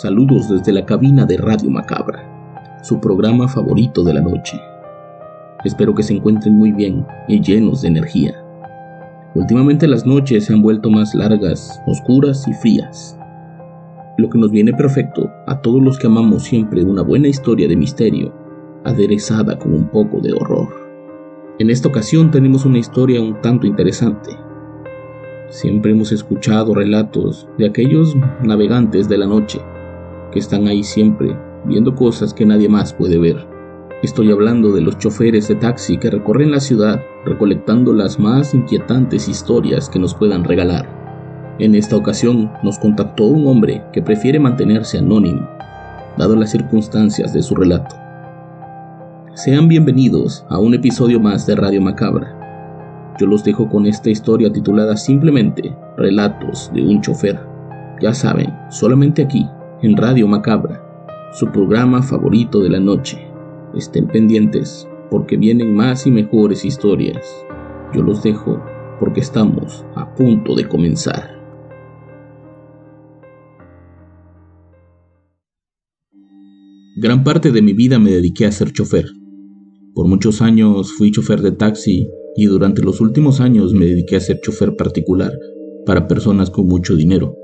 Saludos desde la cabina de Radio Macabra, su programa favorito de la noche. Espero que se encuentren muy bien y llenos de energía. Últimamente las noches se han vuelto más largas, oscuras y frías. Lo que nos viene perfecto a todos los que amamos siempre una buena historia de misterio, aderezada con un poco de horror. En esta ocasión tenemos una historia un tanto interesante. Siempre hemos escuchado relatos de aquellos navegantes de la noche que están ahí siempre viendo cosas que nadie más puede ver. Estoy hablando de los choferes de taxi que recorren la ciudad recolectando las más inquietantes historias que nos puedan regalar. En esta ocasión nos contactó un hombre que prefiere mantenerse anónimo, dado las circunstancias de su relato. Sean bienvenidos a un episodio más de Radio Macabra. Yo los dejo con esta historia titulada simplemente Relatos de un chofer. Ya saben, solamente aquí en Radio Macabra, su programa favorito de la noche. Estén pendientes porque vienen más y mejores historias. Yo los dejo porque estamos a punto de comenzar. Gran parte de mi vida me dediqué a ser chofer. Por muchos años fui chofer de taxi y durante los últimos años me dediqué a ser chofer particular para personas con mucho dinero.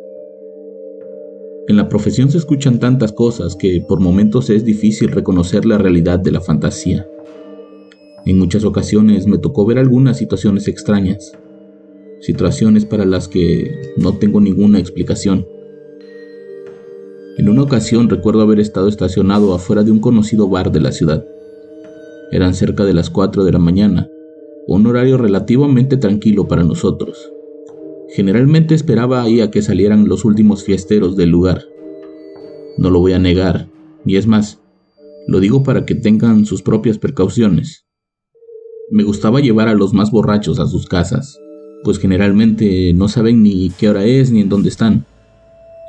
En la profesión se escuchan tantas cosas que por momentos es difícil reconocer la realidad de la fantasía. En muchas ocasiones me tocó ver algunas situaciones extrañas, situaciones para las que no tengo ninguna explicación. En una ocasión recuerdo haber estado estacionado afuera de un conocido bar de la ciudad. Eran cerca de las 4 de la mañana, un horario relativamente tranquilo para nosotros. Generalmente esperaba ahí a que salieran los últimos fiesteros del lugar. No lo voy a negar, y es más, lo digo para que tengan sus propias precauciones. Me gustaba llevar a los más borrachos a sus casas, pues generalmente no saben ni qué hora es ni en dónde están.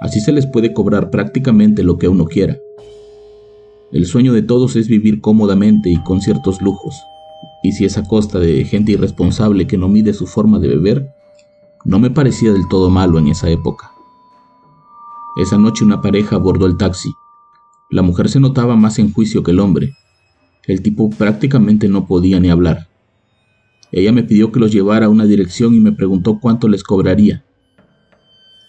Así se les puede cobrar prácticamente lo que uno quiera. El sueño de todos es vivir cómodamente y con ciertos lujos, y si es a costa de gente irresponsable que no mide su forma de beber, no me parecía del todo malo en esa época. Esa noche una pareja abordó el taxi. La mujer se notaba más en juicio que el hombre. El tipo prácticamente no podía ni hablar. Ella me pidió que los llevara a una dirección y me preguntó cuánto les cobraría.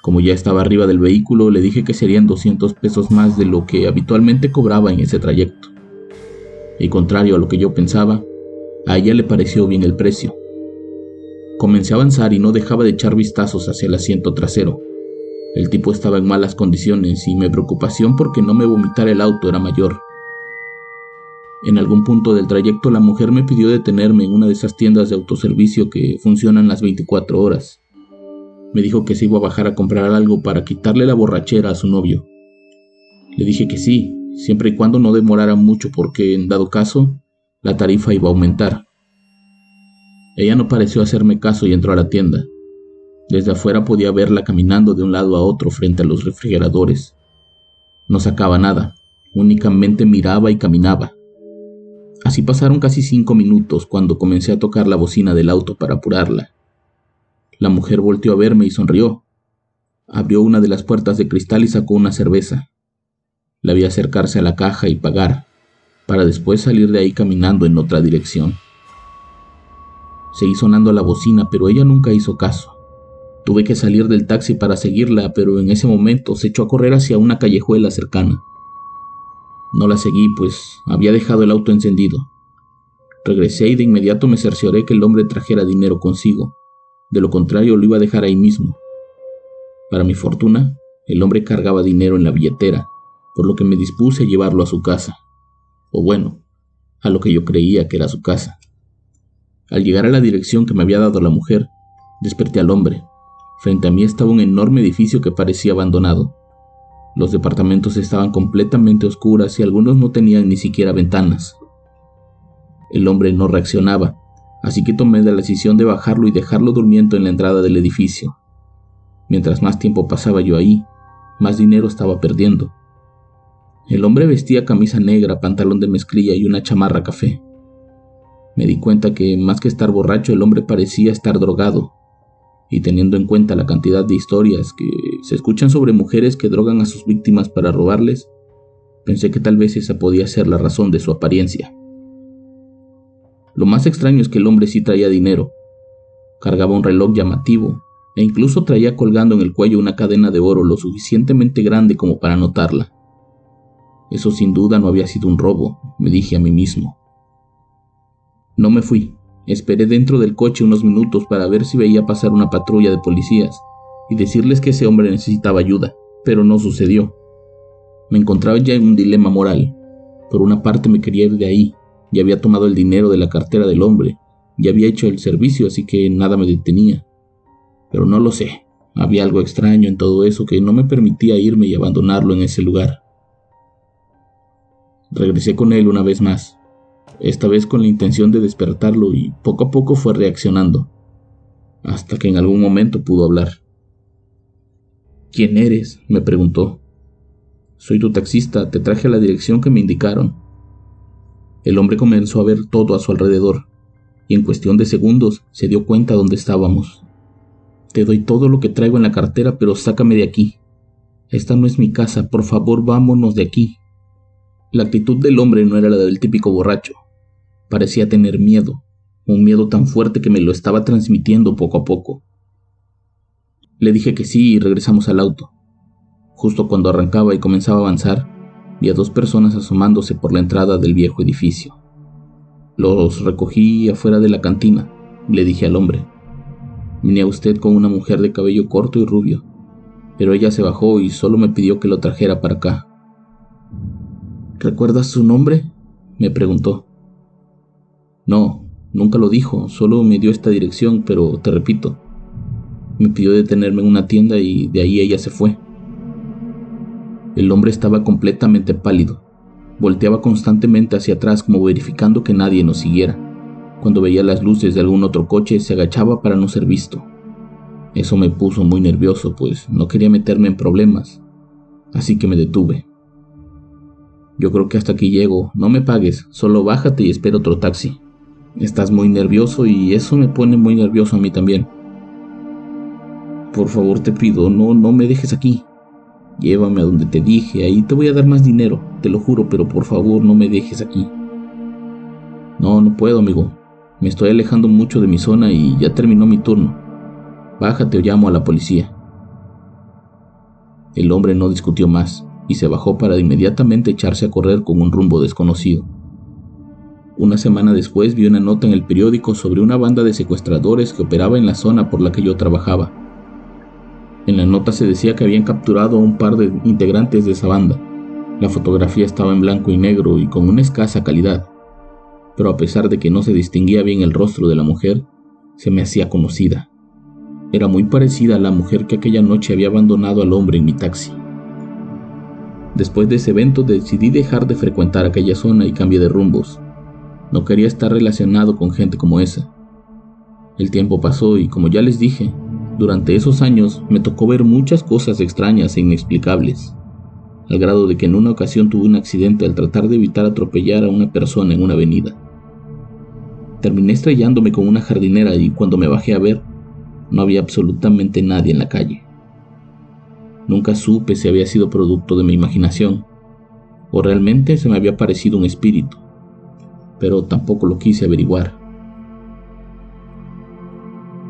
Como ya estaba arriba del vehículo, le dije que serían 200 pesos más de lo que habitualmente cobraba en ese trayecto. Y contrario a lo que yo pensaba, a ella le pareció bien el precio. Comencé a avanzar y no dejaba de echar vistazos hacia el asiento trasero. El tipo estaba en malas condiciones y mi preocupación porque no me vomitara el auto era mayor. En algún punto del trayecto la mujer me pidió detenerme en una de esas tiendas de autoservicio que funcionan las 24 horas. Me dijo que se iba a bajar a comprar algo para quitarle la borrachera a su novio. Le dije que sí, siempre y cuando no demorara mucho porque, en dado caso, la tarifa iba a aumentar. Ella no pareció hacerme caso y entró a la tienda. Desde afuera podía verla caminando de un lado a otro frente a los refrigeradores. No sacaba nada, únicamente miraba y caminaba. Así pasaron casi cinco minutos cuando comencé a tocar la bocina del auto para apurarla. La mujer volteó a verme y sonrió. Abrió una de las puertas de cristal y sacó una cerveza. La vi acercarse a la caja y pagar, para después salir de ahí caminando en otra dirección. Seguí sonando la bocina, pero ella nunca hizo caso. Tuve que salir del taxi para seguirla, pero en ese momento se echó a correr hacia una callejuela cercana. No la seguí, pues había dejado el auto encendido. Regresé y de inmediato me cercioré que el hombre trajera dinero consigo. De lo contrario, lo iba a dejar ahí mismo. Para mi fortuna, el hombre cargaba dinero en la billetera, por lo que me dispuse a llevarlo a su casa. O bueno, a lo que yo creía que era su casa. Al llegar a la dirección que me había dado la mujer, desperté al hombre. Frente a mí estaba un enorme edificio que parecía abandonado. Los departamentos estaban completamente oscuras y algunos no tenían ni siquiera ventanas. El hombre no reaccionaba, así que tomé la decisión de bajarlo y dejarlo durmiendo en la entrada del edificio. Mientras más tiempo pasaba yo ahí, más dinero estaba perdiendo. El hombre vestía camisa negra, pantalón de mezclilla y una chamarra café. Me di cuenta que, más que estar borracho, el hombre parecía estar drogado. Y teniendo en cuenta la cantidad de historias que se escuchan sobre mujeres que drogan a sus víctimas para robarles, pensé que tal vez esa podía ser la razón de su apariencia. Lo más extraño es que el hombre sí traía dinero. Cargaba un reloj llamativo e incluso traía colgando en el cuello una cadena de oro lo suficientemente grande como para notarla. Eso sin duda no había sido un robo, me dije a mí mismo. No me fui. Esperé dentro del coche unos minutos para ver si veía pasar una patrulla de policías y decirles que ese hombre necesitaba ayuda, pero no sucedió. Me encontraba ya en un dilema moral. Por una parte me quería ir de ahí, y había tomado el dinero de la cartera del hombre, y había hecho el servicio, así que nada me detenía. Pero no lo sé, había algo extraño en todo eso que no me permitía irme y abandonarlo en ese lugar. Regresé con él una vez más, esta vez con la intención de despertarlo y poco a poco fue reaccionando, hasta que en algún momento pudo hablar. ¿Quién eres? me preguntó. Soy tu taxista, te traje a la dirección que me indicaron. El hombre comenzó a ver todo a su alrededor, y en cuestión de segundos se dio cuenta dónde estábamos. Te doy todo lo que traigo en la cartera, pero sácame de aquí. Esta no es mi casa, por favor vámonos de aquí. La actitud del hombre no era la del típico borracho. Parecía tener miedo, un miedo tan fuerte que me lo estaba transmitiendo poco a poco. Le dije que sí y regresamos al auto. Justo cuando arrancaba y comenzaba a avanzar, vi a dos personas asomándose por la entrada del viejo edificio. Los recogí afuera de la cantina, le dije al hombre. Vine a usted con una mujer de cabello corto y rubio, pero ella se bajó y solo me pidió que lo trajera para acá. ¿Recuerdas su nombre? me preguntó. No, nunca lo dijo, solo me dio esta dirección, pero te repito, me pidió detenerme en una tienda y de ahí ella se fue. El hombre estaba completamente pálido. Volteaba constantemente hacia atrás como verificando que nadie nos siguiera. Cuando veía las luces de algún otro coche se agachaba para no ser visto. Eso me puso muy nervioso, pues no quería meterme en problemas, así que me detuve. Yo creo que hasta aquí llego. No me pagues, solo bájate y espera otro taxi. Estás muy nervioso y eso me pone muy nervioso a mí también. Por favor te pido, no, no me dejes aquí. Llévame a donde te dije, ahí te voy a dar más dinero, te lo juro, pero por favor no me dejes aquí. No, no puedo, amigo. Me estoy alejando mucho de mi zona y ya terminó mi turno. Bájate o llamo a la policía. El hombre no discutió más y se bajó para inmediatamente echarse a correr con un rumbo desconocido. Una semana después vi una nota en el periódico sobre una banda de secuestradores que operaba en la zona por la que yo trabajaba. En la nota se decía que habían capturado a un par de integrantes de esa banda. La fotografía estaba en blanco y negro y con una escasa calidad, pero a pesar de que no se distinguía bien el rostro de la mujer, se me hacía conocida. Era muy parecida a la mujer que aquella noche había abandonado al hombre en mi taxi. Después de ese evento decidí dejar de frecuentar aquella zona y cambié de rumbos. No quería estar relacionado con gente como esa. El tiempo pasó y como ya les dije, durante esos años me tocó ver muchas cosas extrañas e inexplicables, al grado de que en una ocasión tuve un accidente al tratar de evitar atropellar a una persona en una avenida. Terminé estrellándome con una jardinera y cuando me bajé a ver, no había absolutamente nadie en la calle. Nunca supe si había sido producto de mi imaginación o realmente se me había parecido un espíritu, pero tampoco lo quise averiguar.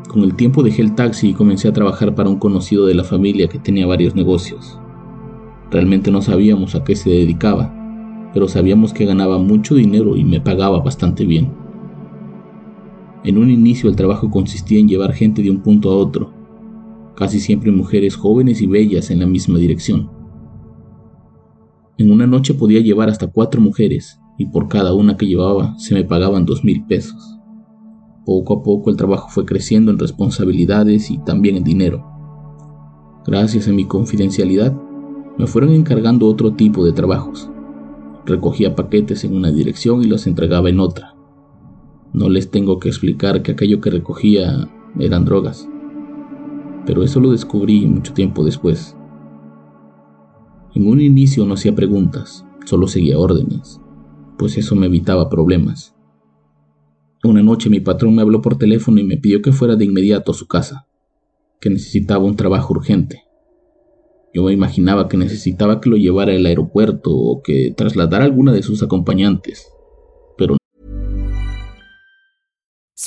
Con el tiempo dejé el taxi y comencé a trabajar para un conocido de la familia que tenía varios negocios. Realmente no sabíamos a qué se dedicaba, pero sabíamos que ganaba mucho dinero y me pagaba bastante bien. En un inicio el trabajo consistía en llevar gente de un punto a otro, casi siempre mujeres jóvenes y bellas en la misma dirección. En una noche podía llevar hasta cuatro mujeres y por cada una que llevaba se me pagaban dos mil pesos. Poco a poco el trabajo fue creciendo en responsabilidades y también en dinero. Gracias a mi confidencialidad, me fueron encargando otro tipo de trabajos. Recogía paquetes en una dirección y los entregaba en otra. No les tengo que explicar que aquello que recogía eran drogas, pero eso lo descubrí mucho tiempo después. En un inicio no hacía preguntas, solo seguía órdenes, pues eso me evitaba problemas. Una noche mi patrón me habló por teléfono y me pidió que fuera de inmediato a su casa, que necesitaba un trabajo urgente. Yo me imaginaba que necesitaba que lo llevara al aeropuerto o que trasladara a alguna de sus acompañantes,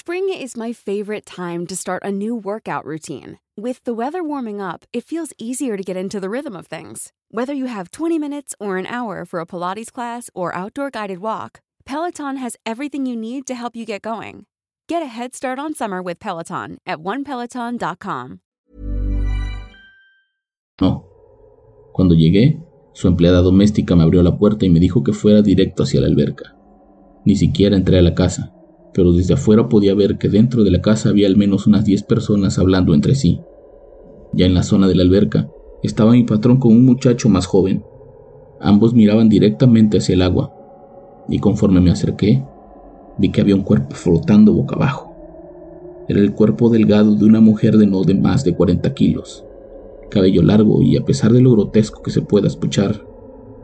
Spring is my favorite time to start a new workout routine. With the weather warming up, it feels easier to get into the rhythm of things. Whether you have 20 minutes or an hour for a Pilates class or outdoor guided walk, Peloton has everything you need to help you get going. Get a head start on summer with Peloton at onepeloton.com. no. Cuando llegué, su empleada doméstica me abrió la puerta y me dijo que fuera directo hacia la alberca. Ni siquiera entré a la casa, pero desde afuera podía ver que dentro de la casa había al menos unas 10 personas hablando entre sí. Ya en la zona de la alberca estaba mi patrón con un muchacho más joven. Ambos miraban directamente hacia el agua, y conforme me acerqué, vi que había un cuerpo flotando boca abajo. Era el cuerpo delgado de una mujer de no de más de 40 kilos, cabello largo y a pesar de lo grotesco que se pueda escuchar,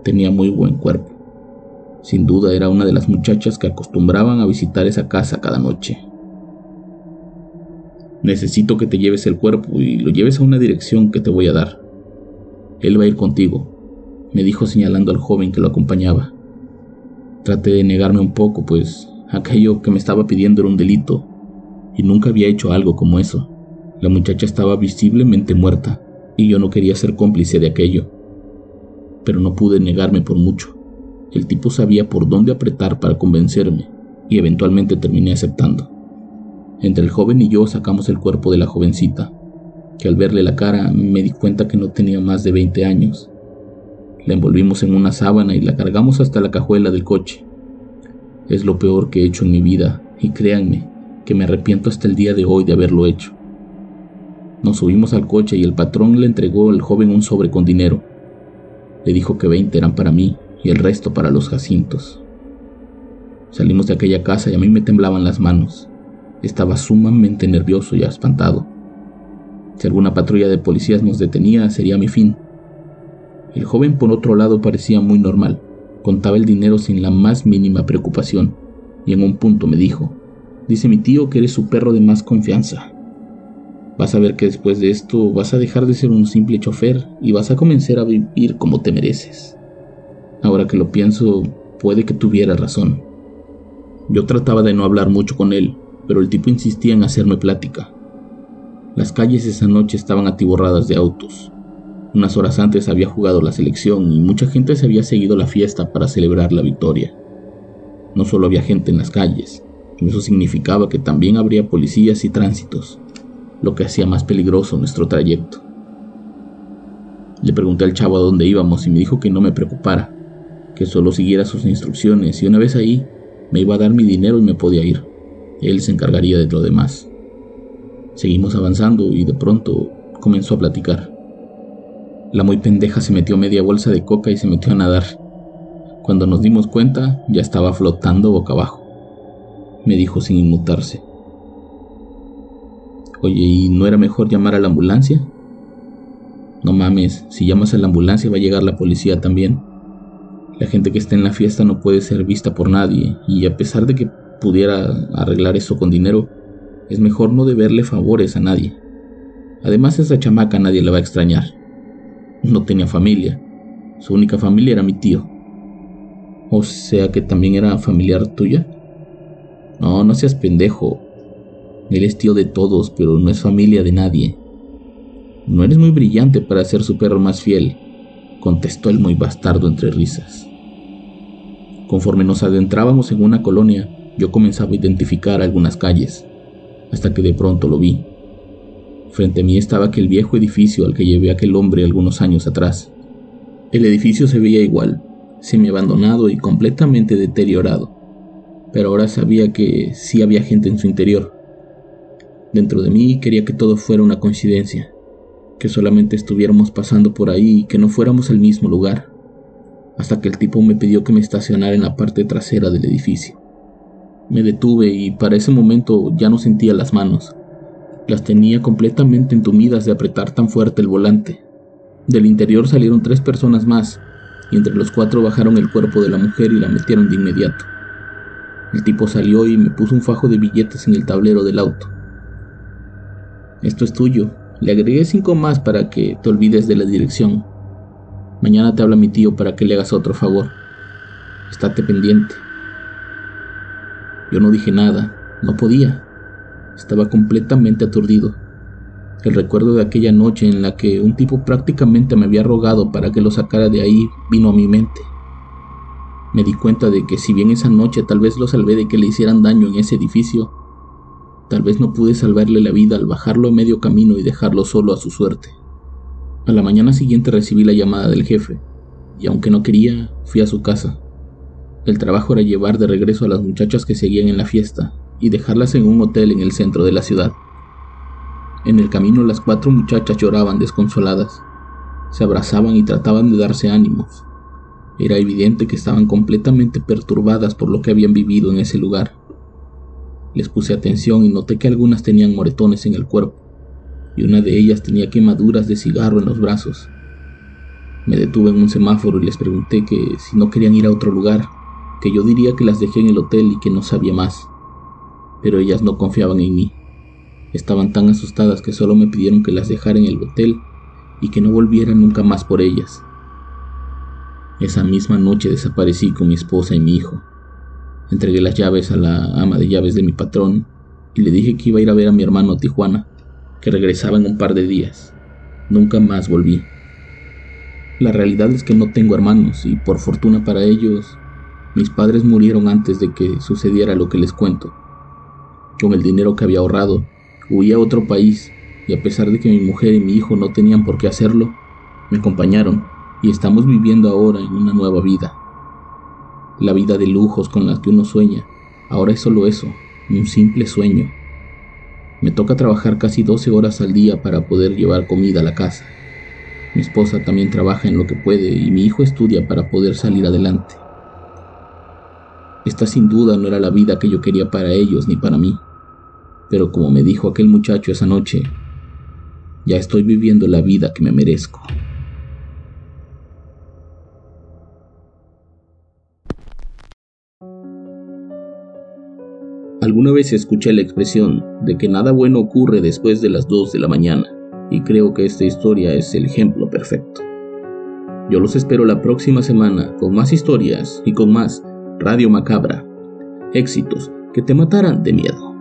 tenía muy buen cuerpo. Sin duda era una de las muchachas que acostumbraban a visitar esa casa cada noche. Necesito que te lleves el cuerpo y lo lleves a una dirección que te voy a dar. Él va a ir contigo, me dijo señalando al joven que lo acompañaba. Traté de negarme un poco, pues aquello que me estaba pidiendo era un delito, y nunca había hecho algo como eso. La muchacha estaba visiblemente muerta, y yo no quería ser cómplice de aquello. Pero no pude negarme por mucho. El tipo sabía por dónde apretar para convencerme, y eventualmente terminé aceptando. Entre el joven y yo sacamos el cuerpo de la jovencita, que al verle la cara me di cuenta que no tenía más de 20 años. La envolvimos en una sábana y la cargamos hasta la cajuela del coche. Es lo peor que he hecho en mi vida, y créanme que me arrepiento hasta el día de hoy de haberlo hecho. Nos subimos al coche y el patrón le entregó al joven un sobre con dinero. Le dijo que 20 eran para mí y el resto para los jacintos. Salimos de aquella casa y a mí me temblaban las manos. Estaba sumamente nervioso y espantado. Si alguna patrulla de policías nos detenía, sería mi fin. El joven por otro lado parecía muy normal. Contaba el dinero sin la más mínima preocupación, y en un punto me dijo, dice mi tío que eres su perro de más confianza. Vas a ver que después de esto vas a dejar de ser un simple chofer y vas a comenzar a vivir como te mereces. Ahora que lo pienso, puede que tuviera razón. Yo trataba de no hablar mucho con él, pero el tipo insistía en hacerme plática. Las calles esa noche estaban atiborradas de autos. Unas horas antes había jugado la selección y mucha gente se había seguido la fiesta para celebrar la victoria. No solo había gente en las calles, eso significaba que también habría policías y tránsitos, lo que hacía más peligroso nuestro trayecto. Le pregunté al chavo a dónde íbamos y me dijo que no me preocupara, que solo siguiera sus instrucciones y una vez ahí me iba a dar mi dinero y me podía ir. Él se encargaría de lo demás. Seguimos avanzando y de pronto comenzó a platicar. La muy pendeja se metió media bolsa de coca y se metió a nadar. Cuando nos dimos cuenta, ya estaba flotando boca abajo. Me dijo sin inmutarse. Oye, ¿y no era mejor llamar a la ambulancia? No mames, si llamas a la ambulancia va a llegar la policía también. La gente que está en la fiesta no puede ser vista por nadie, y a pesar de que pudiera arreglar eso con dinero, es mejor no deberle favores a nadie. Además, esa chamaca nadie la va a extrañar. No tenía familia. Su única familia era mi tío. O sea que también era familiar tuya. No, no seas pendejo. Él es tío de todos, pero no es familia de nadie. No eres muy brillante para ser su perro más fiel, contestó el muy bastardo entre risas. Conforme nos adentrábamos en una colonia, yo comenzaba a identificar algunas calles, hasta que de pronto lo vi. Frente a mí estaba aquel viejo edificio al que llevé aquel hombre algunos años atrás. El edificio se veía igual, semi-abandonado y completamente deteriorado, pero ahora sabía que sí había gente en su interior, Dentro de mí quería que todo fuera una coincidencia, que solamente estuviéramos pasando por ahí y que no fuéramos al mismo lugar, hasta que el tipo me pidió que me estacionara en la parte trasera del edificio. Me detuve y para ese momento ya no sentía las manos. Las tenía completamente entumidas de apretar tan fuerte el volante. Del interior salieron tres personas más, y entre los cuatro bajaron el cuerpo de la mujer y la metieron de inmediato. El tipo salió y me puso un fajo de billetes en el tablero del auto. Esto es tuyo. Le agregué cinco más para que te olvides de la dirección. Mañana te habla mi tío para que le hagas otro favor. Estate pendiente. Yo no dije nada, no podía. Estaba completamente aturdido. El recuerdo de aquella noche en la que un tipo prácticamente me había rogado para que lo sacara de ahí vino a mi mente. Me di cuenta de que si bien esa noche tal vez lo salvé de que le hicieran daño en ese edificio, tal vez no pude salvarle la vida al bajarlo a medio camino y dejarlo solo a su suerte. A la mañana siguiente recibí la llamada del jefe, y aunque no quería, fui a su casa. El trabajo era llevar de regreso a las muchachas que seguían en la fiesta y dejarlas en un hotel en el centro de la ciudad. En el camino las cuatro muchachas lloraban desconsoladas, se abrazaban y trataban de darse ánimos. Era evidente que estaban completamente perturbadas por lo que habían vivido en ese lugar. Les puse atención y noté que algunas tenían moretones en el cuerpo y una de ellas tenía quemaduras de cigarro en los brazos. Me detuve en un semáforo y les pregunté que si no querían ir a otro lugar, que yo diría que las dejé en el hotel y que no sabía más. Pero ellas no confiaban en mí. Estaban tan asustadas que solo me pidieron que las dejara en el hotel y que no volviera nunca más por ellas. Esa misma noche desaparecí con mi esposa y mi hijo. Entregué las llaves a la ama de llaves de mi patrón y le dije que iba a ir a ver a mi hermano Tijuana que regresaba en un par de días. Nunca más volví. La realidad es que no tengo hermanos y por fortuna para ellos, mis padres murieron antes de que sucediera lo que les cuento. Con el dinero que había ahorrado, huí a otro país y a pesar de que mi mujer y mi hijo no tenían por qué hacerlo, me acompañaron y estamos viviendo ahora en una nueva vida. La vida de lujos con la que uno sueña, ahora es solo eso, un simple sueño. Me toca trabajar casi 12 horas al día para poder llevar comida a la casa. Mi esposa también trabaja en lo que puede y mi hijo estudia para poder salir adelante. Esta sin duda no era la vida que yo quería para ellos ni para mí, pero como me dijo aquel muchacho esa noche, ya estoy viviendo la vida que me merezco. Alguna vez escuché la expresión de que nada bueno ocurre después de las 2 de la mañana, y creo que esta historia es el ejemplo perfecto. Yo los espero la próxima semana con más historias y con más Radio Macabra. Éxitos que te matarán de miedo.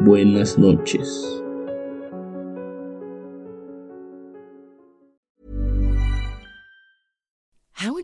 Buenas noches.